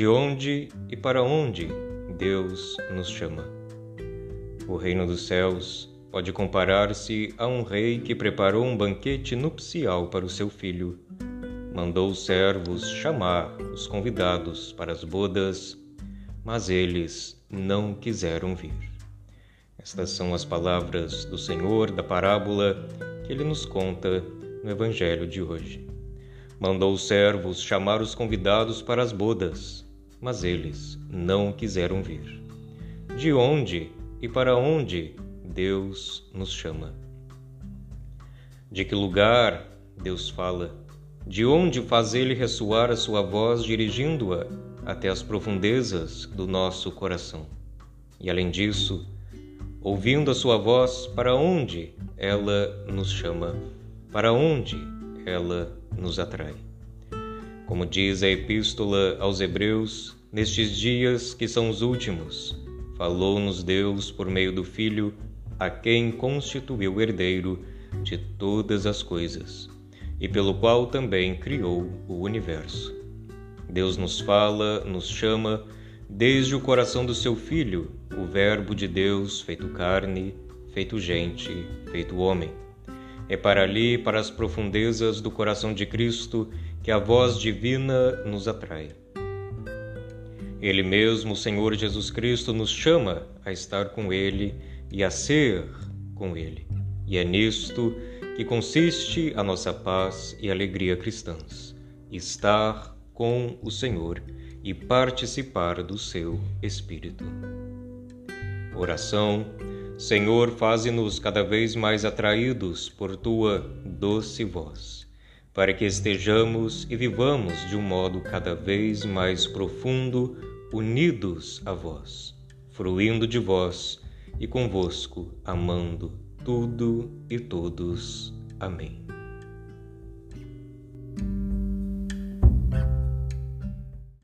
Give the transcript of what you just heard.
De onde e para onde Deus nos chama? O reino dos céus pode comparar-se a um rei que preparou um banquete nupcial para o seu filho. Mandou os servos chamar os convidados para as bodas, mas eles não quiseram vir. Estas são as palavras do Senhor da parábola que ele nos conta no Evangelho de hoje. Mandou os servos chamar os convidados para as bodas, mas eles não quiseram vir. De onde e para onde Deus nos chama? De que lugar Deus fala? De onde faz ele ressoar a sua voz dirigindo-a até as profundezas do nosso coração? E além disso, ouvindo a sua voz, para onde ela nos chama? Para onde ela nos atrai? Como diz a Epístola aos Hebreus, nestes dias que são os últimos, falou-nos Deus por meio do Filho, a quem constituiu herdeiro de todas as coisas, e pelo qual também criou o universo. Deus nos fala, nos chama, desde o coração do seu Filho, o Verbo de Deus feito carne, feito gente, feito homem. É para ali, para as profundezas do coração de Cristo, que a voz divina nos atrai. Ele mesmo, o Senhor Jesus Cristo, nos chama a estar com Ele e a ser com Ele. E é nisto que consiste a nossa paz e alegria cristãs: estar com o Senhor e participar do seu Espírito. Oração Senhor, faze-nos cada vez mais atraídos por tua doce voz, para que estejamos e vivamos de um modo cada vez mais profundo, unidos a vós, fruindo de vós e convosco, amando tudo e todos. Amém.